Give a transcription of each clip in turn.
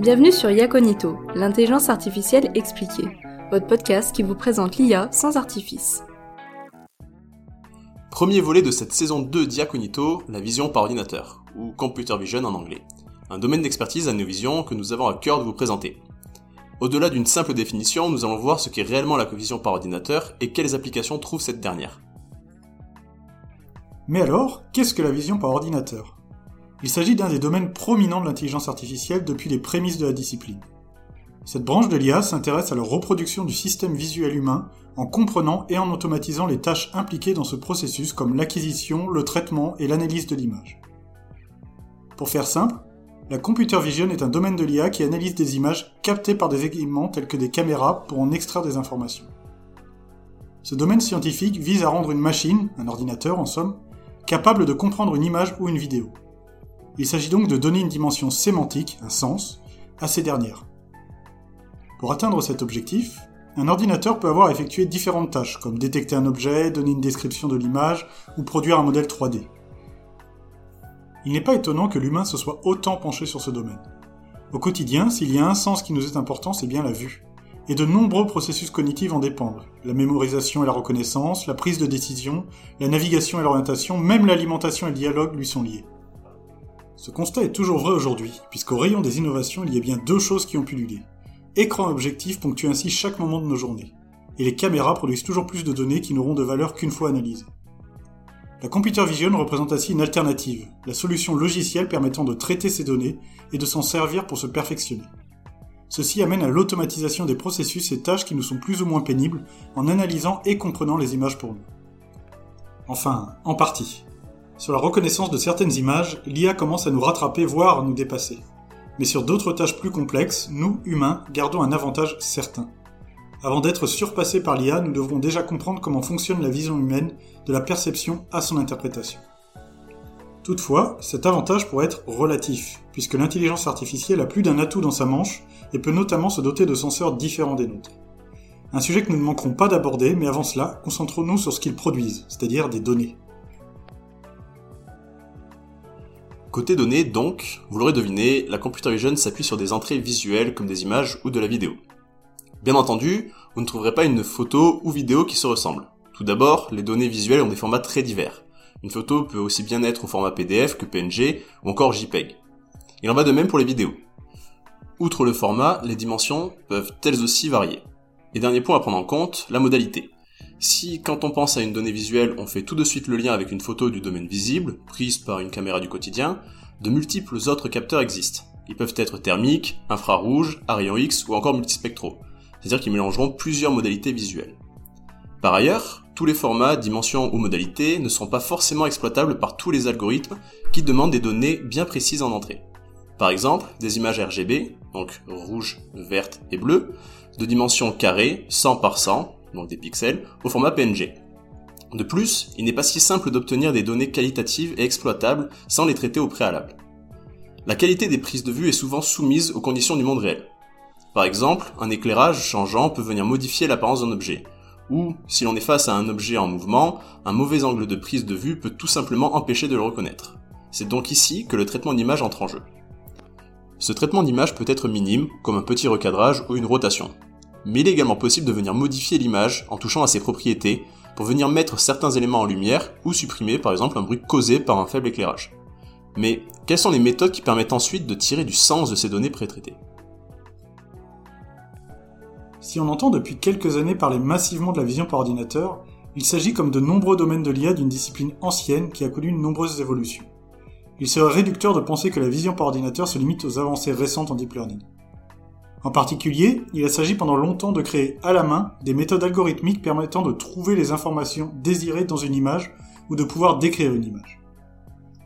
Bienvenue sur Yaconito, l'intelligence artificielle expliquée, votre podcast qui vous présente l'IA sans artifice. Premier volet de cette saison 2 d'Iaconito, la vision par ordinateur, ou Computer Vision en anglais. Un domaine d'expertise à nos visions que nous avons à cœur de vous présenter. Au-delà d'une simple définition, nous allons voir ce qu'est réellement la vision par ordinateur et quelles applications trouve cette dernière. Mais alors, qu'est-ce que la vision par ordinateur? Il s'agit d'un des domaines prominents de l'intelligence artificielle depuis les prémices de la discipline. Cette branche de l'IA s'intéresse à la reproduction du système visuel humain en comprenant et en automatisant les tâches impliquées dans ce processus comme l'acquisition, le traitement et l'analyse de l'image. Pour faire simple, la computer vision est un domaine de l'IA qui analyse des images captées par des équipements tels que des caméras pour en extraire des informations. Ce domaine scientifique vise à rendre une machine, un ordinateur en somme, capable de comprendre une image ou une vidéo. Il s'agit donc de donner une dimension sémantique, un sens, à ces dernières. Pour atteindre cet objectif, un ordinateur peut avoir effectué différentes tâches, comme détecter un objet, donner une description de l'image ou produire un modèle 3D. Il n'est pas étonnant que l'humain se soit autant penché sur ce domaine. Au quotidien, s'il y a un sens qui nous est important, c'est bien la vue. Et de nombreux processus cognitifs en dépendent. La mémorisation et la reconnaissance, la prise de décision, la navigation et l'orientation, même l'alimentation et le dialogue lui sont liés. Ce constat est toujours vrai aujourd'hui, puisqu'au rayon des innovations, il y a bien deux choses qui ont pu l'huiler. Écran objectif ponctue ainsi chaque moment de nos journées. Et les caméras produisent toujours plus de données qui n'auront de valeur qu'une fois analysées. La computer vision représente ainsi une alternative, la solution logicielle permettant de traiter ces données et de s'en servir pour se perfectionner. Ceci amène à l'automatisation des processus et tâches qui nous sont plus ou moins pénibles en analysant et comprenant les images pour nous. Enfin, en partie. Sur la reconnaissance de certaines images, l'IA commence à nous rattraper, voire à nous dépasser. Mais sur d'autres tâches plus complexes, nous, humains, gardons un avantage certain. Avant d'être surpassés par l'IA, nous devrons déjà comprendre comment fonctionne la vision humaine, de la perception à son interprétation. Toutefois, cet avantage pourrait être relatif, puisque l'intelligence artificielle a plus d'un atout dans sa manche et peut notamment se doter de senseurs différents des nôtres. Un sujet que nous ne manquerons pas d'aborder, mais avant cela, concentrons-nous sur ce qu'ils produisent, c'est-à-dire des données. Côté données, donc, vous l'aurez deviné, la computer vision s'appuie sur des entrées visuelles comme des images ou de la vidéo. Bien entendu, vous ne trouverez pas une photo ou vidéo qui se ressemble. Tout d'abord, les données visuelles ont des formats très divers. Une photo peut aussi bien être au format PDF que PNG ou encore JPEG. Il en va de même pour les vidéos. Outre le format, les dimensions peuvent elles aussi varier. Et dernier point à prendre en compte, la modalité. Si quand on pense à une donnée visuelle, on fait tout de suite le lien avec une photo du domaine visible, prise par une caméra du quotidien, de multiples autres capteurs existent. Ils peuvent être thermiques, infrarouges, à X ou encore multispectraux c'est-à-dire qu'ils mélangeront plusieurs modalités visuelles. Par ailleurs, tous les formats, dimensions ou modalités ne sont pas forcément exploitables par tous les algorithmes qui demandent des données bien précises en entrée. Par exemple, des images RGB, donc rouge, verte et bleu, de dimension carrée, 100 par 100, donc des pixels, au format PNG. De plus, il n'est pas si simple d'obtenir des données qualitatives et exploitables sans les traiter au préalable. La qualité des prises de vue est souvent soumise aux conditions du monde réel. Par exemple, un éclairage changeant peut venir modifier l'apparence d'un objet. Ou, si l'on est face à un objet en mouvement, un mauvais angle de prise de vue peut tout simplement empêcher de le reconnaître. C'est donc ici que le traitement d'image entre en jeu. Ce traitement d'image peut être minime, comme un petit recadrage ou une rotation. Mais il est également possible de venir modifier l'image en touchant à ses propriétés pour venir mettre certains éléments en lumière ou supprimer par exemple un bruit causé par un faible éclairage. Mais quelles sont les méthodes qui permettent ensuite de tirer du sens de ces données pré-traitées? Si on entend depuis quelques années parler massivement de la vision par ordinateur, il s'agit comme de nombreux domaines de l'IA d'une discipline ancienne qui a connu de nombreuses évolutions. Il serait réducteur de penser que la vision par ordinateur se limite aux avancées récentes en deep learning. En particulier, il a s'agit pendant longtemps de créer à la main des méthodes algorithmiques permettant de trouver les informations désirées dans une image ou de pouvoir décrire une image.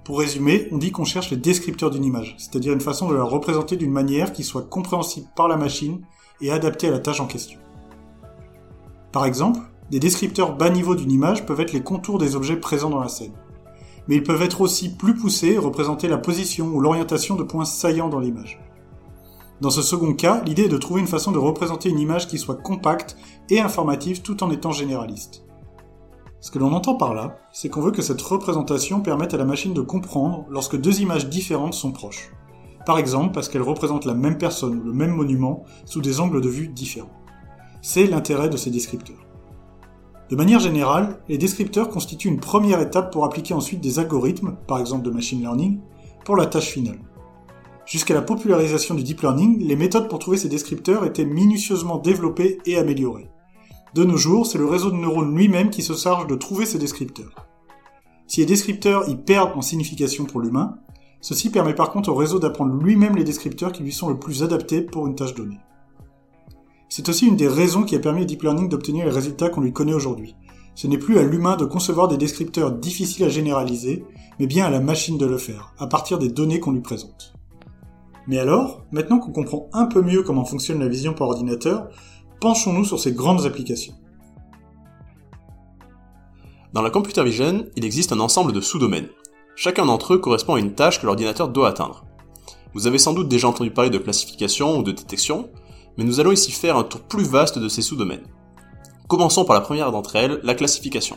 Pour résumer, on dit qu'on cherche les descripteurs d'une image, c'est-à-dire une façon de la représenter d'une manière qui soit compréhensible par la machine et adapté à la tâche en question. Par exemple, des descripteurs bas niveau d'une image peuvent être les contours des objets présents dans la scène. Mais ils peuvent être aussi plus poussés et représenter la position ou l'orientation de points saillants dans l'image. Dans ce second cas, l'idée est de trouver une façon de représenter une image qui soit compacte et informative tout en étant généraliste. Ce que l'on entend par là, c'est qu'on veut que cette représentation permette à la machine de comprendre lorsque deux images différentes sont proches. Par exemple parce qu'elles représentent la même personne ou le même monument sous des angles de vue différents. C'est l'intérêt de ces descripteurs. De manière générale, les descripteurs constituent une première étape pour appliquer ensuite des algorithmes, par exemple de machine learning, pour la tâche finale. Jusqu'à la popularisation du deep learning, les méthodes pour trouver ces descripteurs étaient minutieusement développées et améliorées. De nos jours, c'est le réseau de neurones lui-même qui se charge de trouver ces descripteurs. Si les descripteurs y perdent en signification pour l'humain, ceci permet par contre au réseau d'apprendre lui-même les descripteurs qui lui sont le plus adaptés pour une tâche donnée. C'est aussi une des raisons qui a permis au deep learning d'obtenir les résultats qu'on lui connaît aujourd'hui. Ce n'est plus à l'humain de concevoir des descripteurs difficiles à généraliser, mais bien à la machine de le faire, à partir des données qu'on lui présente. Mais alors, maintenant qu'on comprend un peu mieux comment fonctionne la vision par ordinateur, penchons-nous sur ces grandes applications. Dans la computer vision, il existe un ensemble de sous-domaines. Chacun d'entre eux correspond à une tâche que l'ordinateur doit atteindre. Vous avez sans doute déjà entendu parler de classification ou de détection, mais nous allons ici faire un tour plus vaste de ces sous-domaines. Commençons par la première d'entre elles, la classification.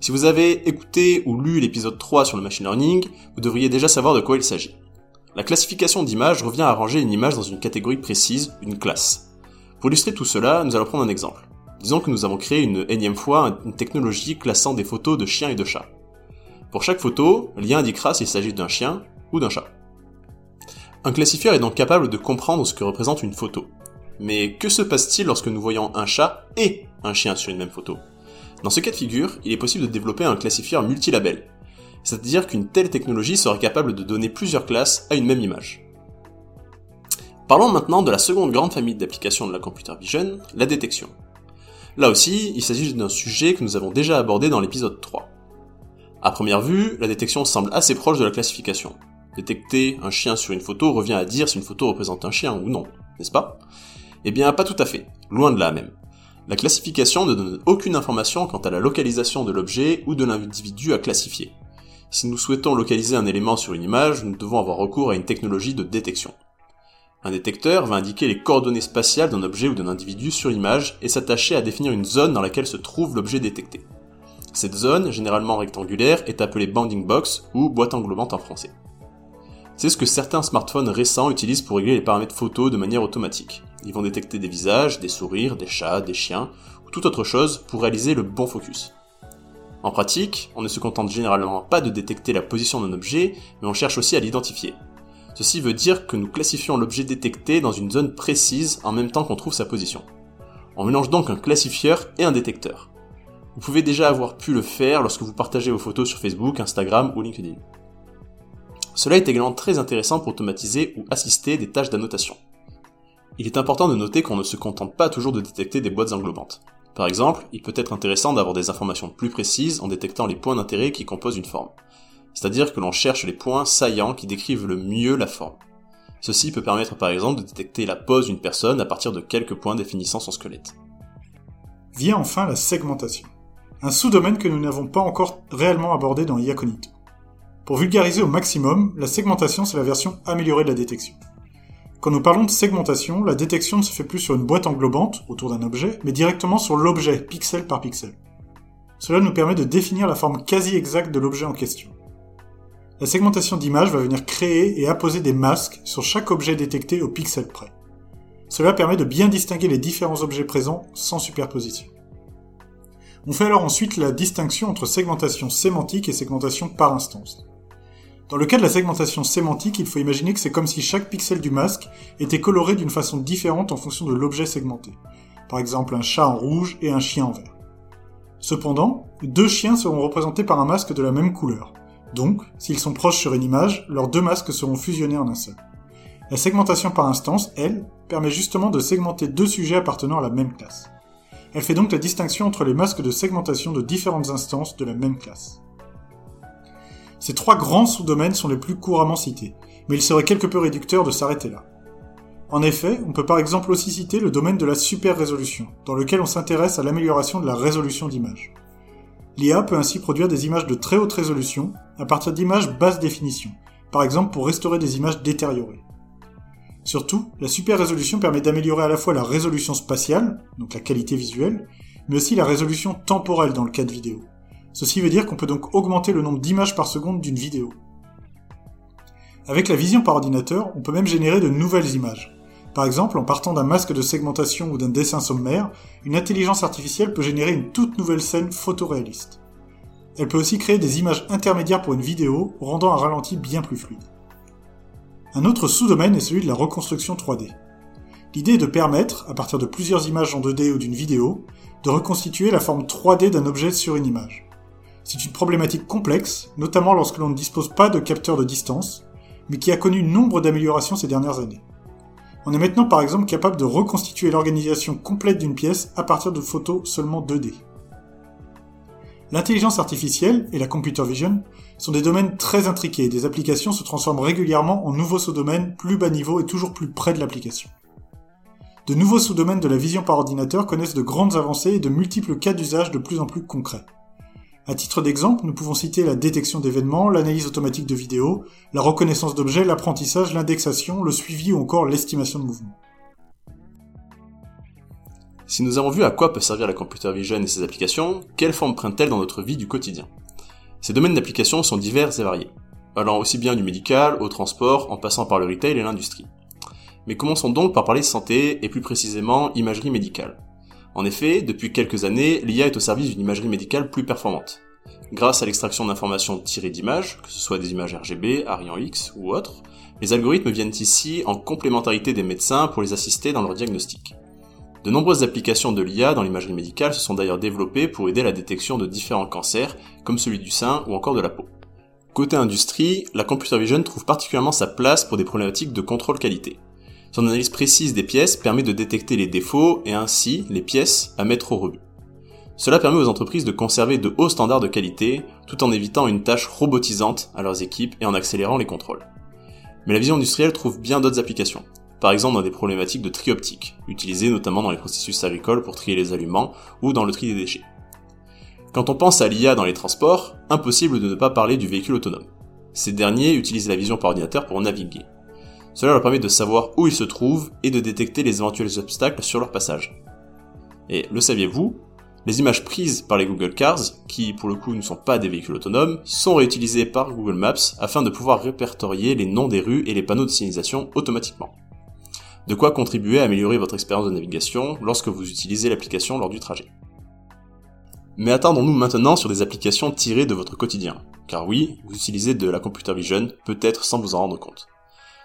Si vous avez écouté ou lu l'épisode 3 sur le machine learning, vous devriez déjà savoir de quoi il s'agit. La classification d'images revient à ranger une image dans une catégorie précise, une classe. Pour illustrer tout cela, nous allons prendre un exemple. Disons que nous avons créé une énième fois une technologie classant des photos de chiens et de chats. Pour chaque photo, l'IA indiquera s'il s'agit d'un chien ou d'un chat. Un classifieur est donc capable de comprendre ce que représente une photo. Mais que se passe-t-il lorsque nous voyons un chat et un chien sur une même photo? Dans ce cas de figure, il est possible de développer un classifieur multilabel, c'est-à-dire qu'une telle technologie serait capable de donner plusieurs classes à une même image. Parlons maintenant de la seconde grande famille d'applications de la computer vision, la détection. Là aussi, il s'agit d'un sujet que nous avons déjà abordé dans l'épisode 3. À première vue, la détection semble assez proche de la classification. Détecter un chien sur une photo revient à dire si une photo représente un chien ou non, n'est-ce pas? Eh bien, pas tout à fait, loin de là même. La classification ne donne aucune information quant à la localisation de l'objet ou de l'individu à classifier. Si nous souhaitons localiser un élément sur une image, nous devons avoir recours à une technologie de détection. Un détecteur va indiquer les coordonnées spatiales d'un objet ou d'un individu sur l'image et s'attacher à définir une zone dans laquelle se trouve l'objet détecté. Cette zone, généralement rectangulaire, est appelée bounding box ou boîte englobante en français. C'est ce que certains smartphones récents utilisent pour régler les paramètres photos de manière automatique. Ils vont détecter des visages, des sourires, des chats, des chiens, ou toute autre chose pour réaliser le bon focus. En pratique, on ne se contente généralement pas de détecter la position d'un objet, mais on cherche aussi à l'identifier. Ceci veut dire que nous classifions l'objet détecté dans une zone précise en même temps qu'on trouve sa position. On mélange donc un classifieur et un détecteur. Vous pouvez déjà avoir pu le faire lorsque vous partagez vos photos sur Facebook, Instagram ou LinkedIn. Cela est également très intéressant pour automatiser ou assister des tâches d'annotation. Il est important de noter qu'on ne se contente pas toujours de détecter des boîtes englobantes. Par exemple, il peut être intéressant d'avoir des informations plus précises en détectant les points d'intérêt qui composent une forme. C'est-à-dire que l'on cherche les points saillants qui décrivent le mieux la forme. Ceci peut permettre par exemple de détecter la pose d'une personne à partir de quelques points définissant son squelette. Vient enfin la segmentation. Un sous-domaine que nous n'avons pas encore réellement abordé dans Iaconito. Pour vulgariser au maximum, la segmentation c'est la version améliorée de la détection. Quand nous parlons de segmentation, la détection ne se fait plus sur une boîte englobante, autour d'un objet, mais directement sur l'objet, pixel par pixel. Cela nous permet de définir la forme quasi exacte de l'objet en question. La segmentation d'image va venir créer et apposer des masques sur chaque objet détecté au pixel près. Cela permet de bien distinguer les différents objets présents sans superposition. On fait alors ensuite la distinction entre segmentation sémantique et segmentation par instance. Dans le cas de la segmentation sémantique, il faut imaginer que c'est comme si chaque pixel du masque était coloré d'une façon différente en fonction de l'objet segmenté. Par exemple un chat en rouge et un chien en vert. Cependant, deux chiens seront représentés par un masque de la même couleur. Donc, s'ils sont proches sur une image, leurs deux masques seront fusionnés en un seul. La segmentation par instance, elle, permet justement de segmenter deux sujets appartenant à la même classe. Elle fait donc la distinction entre les masques de segmentation de différentes instances de la même classe. Ces trois grands sous-domaines sont les plus couramment cités, mais il serait quelque peu réducteur de s'arrêter là. En effet, on peut par exemple aussi citer le domaine de la super résolution, dans lequel on s'intéresse à l'amélioration de la résolution d'image. L'IA peut ainsi produire des images de très haute résolution à partir d'images basse définition, par exemple pour restaurer des images détériorées. Surtout, la super résolution permet d'améliorer à la fois la résolution spatiale, donc la qualité visuelle, mais aussi la résolution temporelle dans le cas de vidéo. Ceci veut dire qu'on peut donc augmenter le nombre d'images par seconde d'une vidéo. Avec la vision par ordinateur, on peut même générer de nouvelles images. Par exemple, en partant d'un masque de segmentation ou d'un dessin sommaire, une intelligence artificielle peut générer une toute nouvelle scène photoréaliste. Elle peut aussi créer des images intermédiaires pour une vidéo, rendant un ralenti bien plus fluide. Un autre sous-domaine est celui de la reconstruction 3D. L'idée est de permettre, à partir de plusieurs images en 2D ou d'une vidéo, de reconstituer la forme 3D d'un objet sur une image. C'est une problématique complexe, notamment lorsque l'on ne dispose pas de capteurs de distance, mais qui a connu nombre d'améliorations ces dernières années. On est maintenant par exemple capable de reconstituer l'organisation complète d'une pièce à partir de photos seulement 2D. L'intelligence artificielle et la computer vision sont des domaines très intriqués des applications se transforment régulièrement en nouveaux sous-domaines plus bas niveau et toujours plus près de l'application. De nouveaux sous-domaines de la vision par ordinateur connaissent de grandes avancées et de multiples cas d'usage de plus en plus concrets. À titre d'exemple, nous pouvons citer la détection d'événements, l'analyse automatique de vidéos, la reconnaissance d'objets, l'apprentissage, l'indexation, le suivi ou encore l'estimation de mouvement. Si nous avons vu à quoi peut servir la computer vision et ses applications, quelle forme prennent-elles dans notre vie du quotidien? Ces domaines d'application sont divers et variés, allant aussi bien du médical au transport en passant par le retail et l'industrie. Mais commençons donc par parler santé et plus précisément imagerie médicale. En effet, depuis quelques années, l'IA est au service d'une imagerie médicale plus performante. Grâce à l'extraction d'informations tirées d'images, que ce soit des images RGB, Arian X ou autres, les algorithmes viennent ici en complémentarité des médecins pour les assister dans leur diagnostic. De nombreuses applications de l'IA dans l'imagerie médicale se sont d'ailleurs développées pour aider à la détection de différents cancers, comme celui du sein ou encore de la peau. Côté industrie, la computer vision trouve particulièrement sa place pour des problématiques de contrôle qualité. Son analyse précise des pièces permet de détecter les défauts et ainsi les pièces à mettre au rebut. Cela permet aux entreprises de conserver de hauts standards de qualité tout en évitant une tâche robotisante à leurs équipes et en accélérant les contrôles. Mais la vision industrielle trouve bien d'autres applications, par exemple dans des problématiques de tri optique, utilisées notamment dans les processus agricoles pour trier les aliments ou dans le tri des déchets. Quand on pense à l'IA dans les transports, impossible de ne pas parler du véhicule autonome. Ces derniers utilisent la vision par ordinateur pour naviguer. Cela leur permet de savoir où ils se trouvent et de détecter les éventuels obstacles sur leur passage. Et le saviez-vous? Les images prises par les Google Cars, qui pour le coup ne sont pas des véhicules autonomes, sont réutilisées par Google Maps afin de pouvoir répertorier les noms des rues et les panneaux de signalisation automatiquement. De quoi contribuer à améliorer votre expérience de navigation lorsque vous utilisez l'application lors du trajet. Mais attendons-nous maintenant sur des applications tirées de votre quotidien. Car oui, vous utilisez de la computer vision, peut-être sans vous en rendre compte.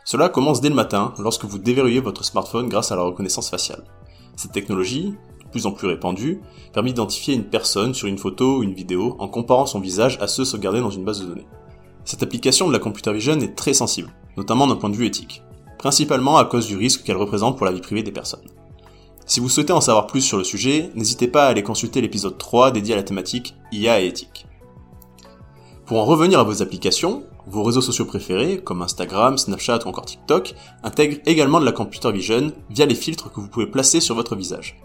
Cela commence dès le matin lorsque vous déverrouillez votre smartphone grâce à la reconnaissance faciale. Cette technologie, de plus en plus répandue, permet d'identifier une personne sur une photo ou une vidéo en comparant son visage à ceux sauvegardés dans une base de données. Cette application de la computer vision est très sensible, notamment d'un point de vue éthique principalement à cause du risque qu'elle représente pour la vie privée des personnes. Si vous souhaitez en savoir plus sur le sujet, n'hésitez pas à aller consulter l'épisode 3 dédié à la thématique IA et éthique. Pour en revenir à vos applications, vos réseaux sociaux préférés, comme Instagram, Snapchat ou encore TikTok, intègrent également de la computer vision via les filtres que vous pouvez placer sur votre visage.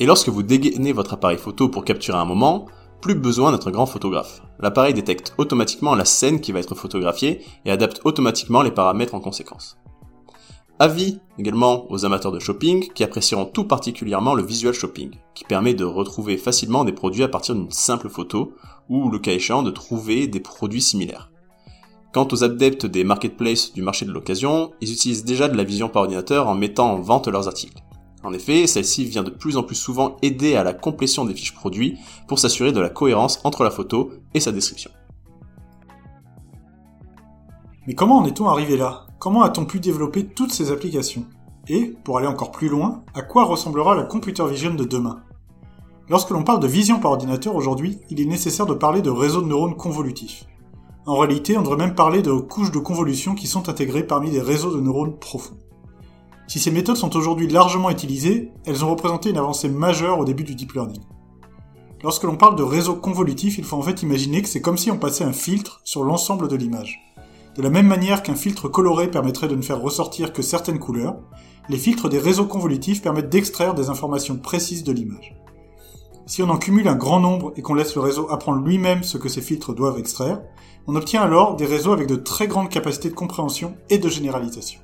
Et lorsque vous dégainez votre appareil photo pour capturer un moment, plus besoin d'être grand photographe. L'appareil détecte automatiquement la scène qui va être photographiée et adapte automatiquement les paramètres en conséquence. Avis également aux amateurs de shopping qui apprécieront tout particulièrement le visual shopping, qui permet de retrouver facilement des produits à partir d'une simple photo, ou le cas échéant de trouver des produits similaires. Quant aux adeptes des marketplaces du marché de l'occasion, ils utilisent déjà de la vision par ordinateur en mettant en vente leurs articles. En effet, celle-ci vient de plus en plus souvent aider à la complétion des fiches produits pour s'assurer de la cohérence entre la photo et sa description. Mais comment en est-on arrivé là? Comment a-t-on pu développer toutes ces applications? Et, pour aller encore plus loin, à quoi ressemblera la computer vision de demain? Lorsque l'on parle de vision par ordinateur aujourd'hui, il est nécessaire de parler de réseaux de neurones convolutifs. En réalité, on devrait même parler de couches de convolution qui sont intégrées parmi des réseaux de neurones profonds. Si ces méthodes sont aujourd'hui largement utilisées, elles ont représenté une avancée majeure au début du deep learning. Lorsque l'on parle de réseaux convolutifs, il faut en fait imaginer que c'est comme si on passait un filtre sur l'ensemble de l'image. De la même manière qu'un filtre coloré permettrait de ne faire ressortir que certaines couleurs, les filtres des réseaux convolutifs permettent d'extraire des informations précises de l'image. Si on en cumule un grand nombre et qu'on laisse le réseau apprendre lui-même ce que ces filtres doivent extraire, on obtient alors des réseaux avec de très grandes capacités de compréhension et de généralisation.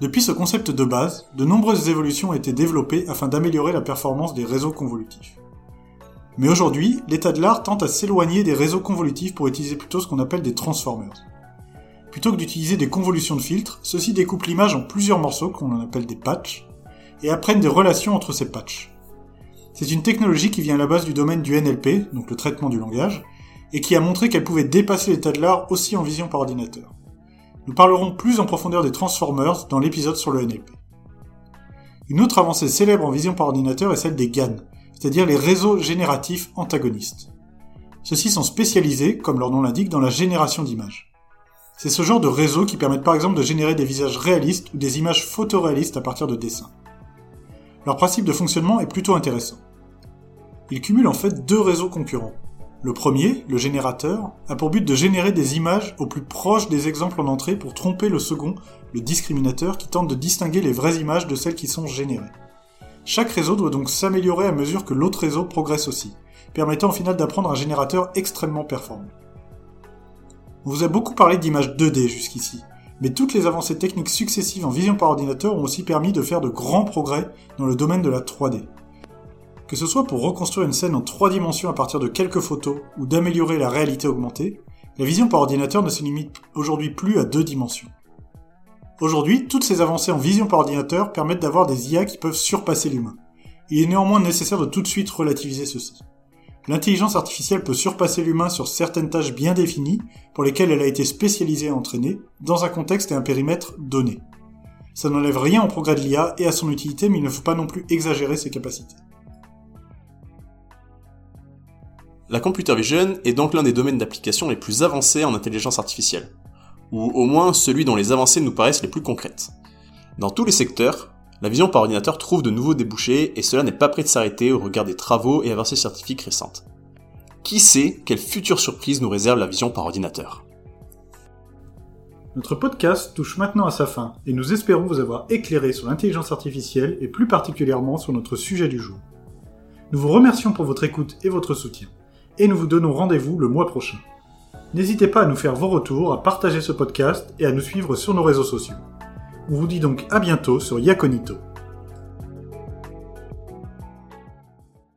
Depuis ce concept de base, de nombreuses évolutions ont été développées afin d'améliorer la performance des réseaux convolutifs. Mais aujourd'hui, l'état de l'art tente à s'éloigner des réseaux convolutifs pour utiliser plutôt ce qu'on appelle des transformers. Plutôt que d'utiliser des convolutions de filtres, ceux-ci découpent l'image en plusieurs morceaux qu'on appelle des patchs, et apprennent des relations entre ces patchs. C'est une technologie qui vient à la base du domaine du NLP, donc le traitement du langage, et qui a montré qu'elle pouvait dépasser l'état de l'art aussi en vision par ordinateur. Nous parlerons plus en profondeur des Transformers dans l'épisode sur le NLP. Une autre avancée célèbre en vision par ordinateur est celle des GAN, c'est-à-dire les réseaux génératifs antagonistes. Ceux-ci sont spécialisés, comme leur nom l'indique, dans la génération d'images. C'est ce genre de réseaux qui permettent par exemple de générer des visages réalistes ou des images photoréalistes à partir de dessins. Leur principe de fonctionnement est plutôt intéressant. Ils cumulent en fait deux réseaux concurrents. Le premier, le générateur, a pour but de générer des images au plus proche des exemples en entrée pour tromper le second, le discriminateur, qui tente de distinguer les vraies images de celles qui sont générées. Chaque réseau doit donc s'améliorer à mesure que l'autre réseau progresse aussi, permettant au final d'apprendre un générateur extrêmement performant. On vous a beaucoup parlé d'images 2D jusqu'ici, mais toutes les avancées techniques successives en vision par ordinateur ont aussi permis de faire de grands progrès dans le domaine de la 3D. Que ce soit pour reconstruire une scène en 3 dimensions à partir de quelques photos ou d'améliorer la réalité augmentée, la vision par ordinateur ne se limite aujourd'hui plus à deux dimensions. Aujourd'hui, toutes ces avancées en vision par ordinateur permettent d'avoir des IA qui peuvent surpasser l'humain. Il est néanmoins nécessaire de tout de suite relativiser ceci. L'intelligence artificielle peut surpasser l'humain sur certaines tâches bien définies, pour lesquelles elle a été spécialisée et entraînée, dans un contexte et un périmètre donné. Ça n'enlève rien au progrès de l'IA et à son utilité, mais il ne faut pas non plus exagérer ses capacités. La computer vision est donc l'un des domaines d'application les plus avancés en intelligence artificielle, ou au moins celui dont les avancées nous paraissent les plus concrètes. Dans tous les secteurs, la vision par ordinateur trouve de nouveaux débouchés et cela n'est pas prêt de s'arrêter au regard des travaux et avancées scientifiques récentes. Qui sait quelle future surprise nous réserve la vision par ordinateur? Notre podcast touche maintenant à sa fin et nous espérons vous avoir éclairé sur l'intelligence artificielle et plus particulièrement sur notre sujet du jour. Nous vous remercions pour votre écoute et votre soutien et nous vous donnons rendez-vous le mois prochain. N'hésitez pas à nous faire vos retours, à partager ce podcast et à nous suivre sur nos réseaux sociaux. On vous dit donc à bientôt sur Yaconito.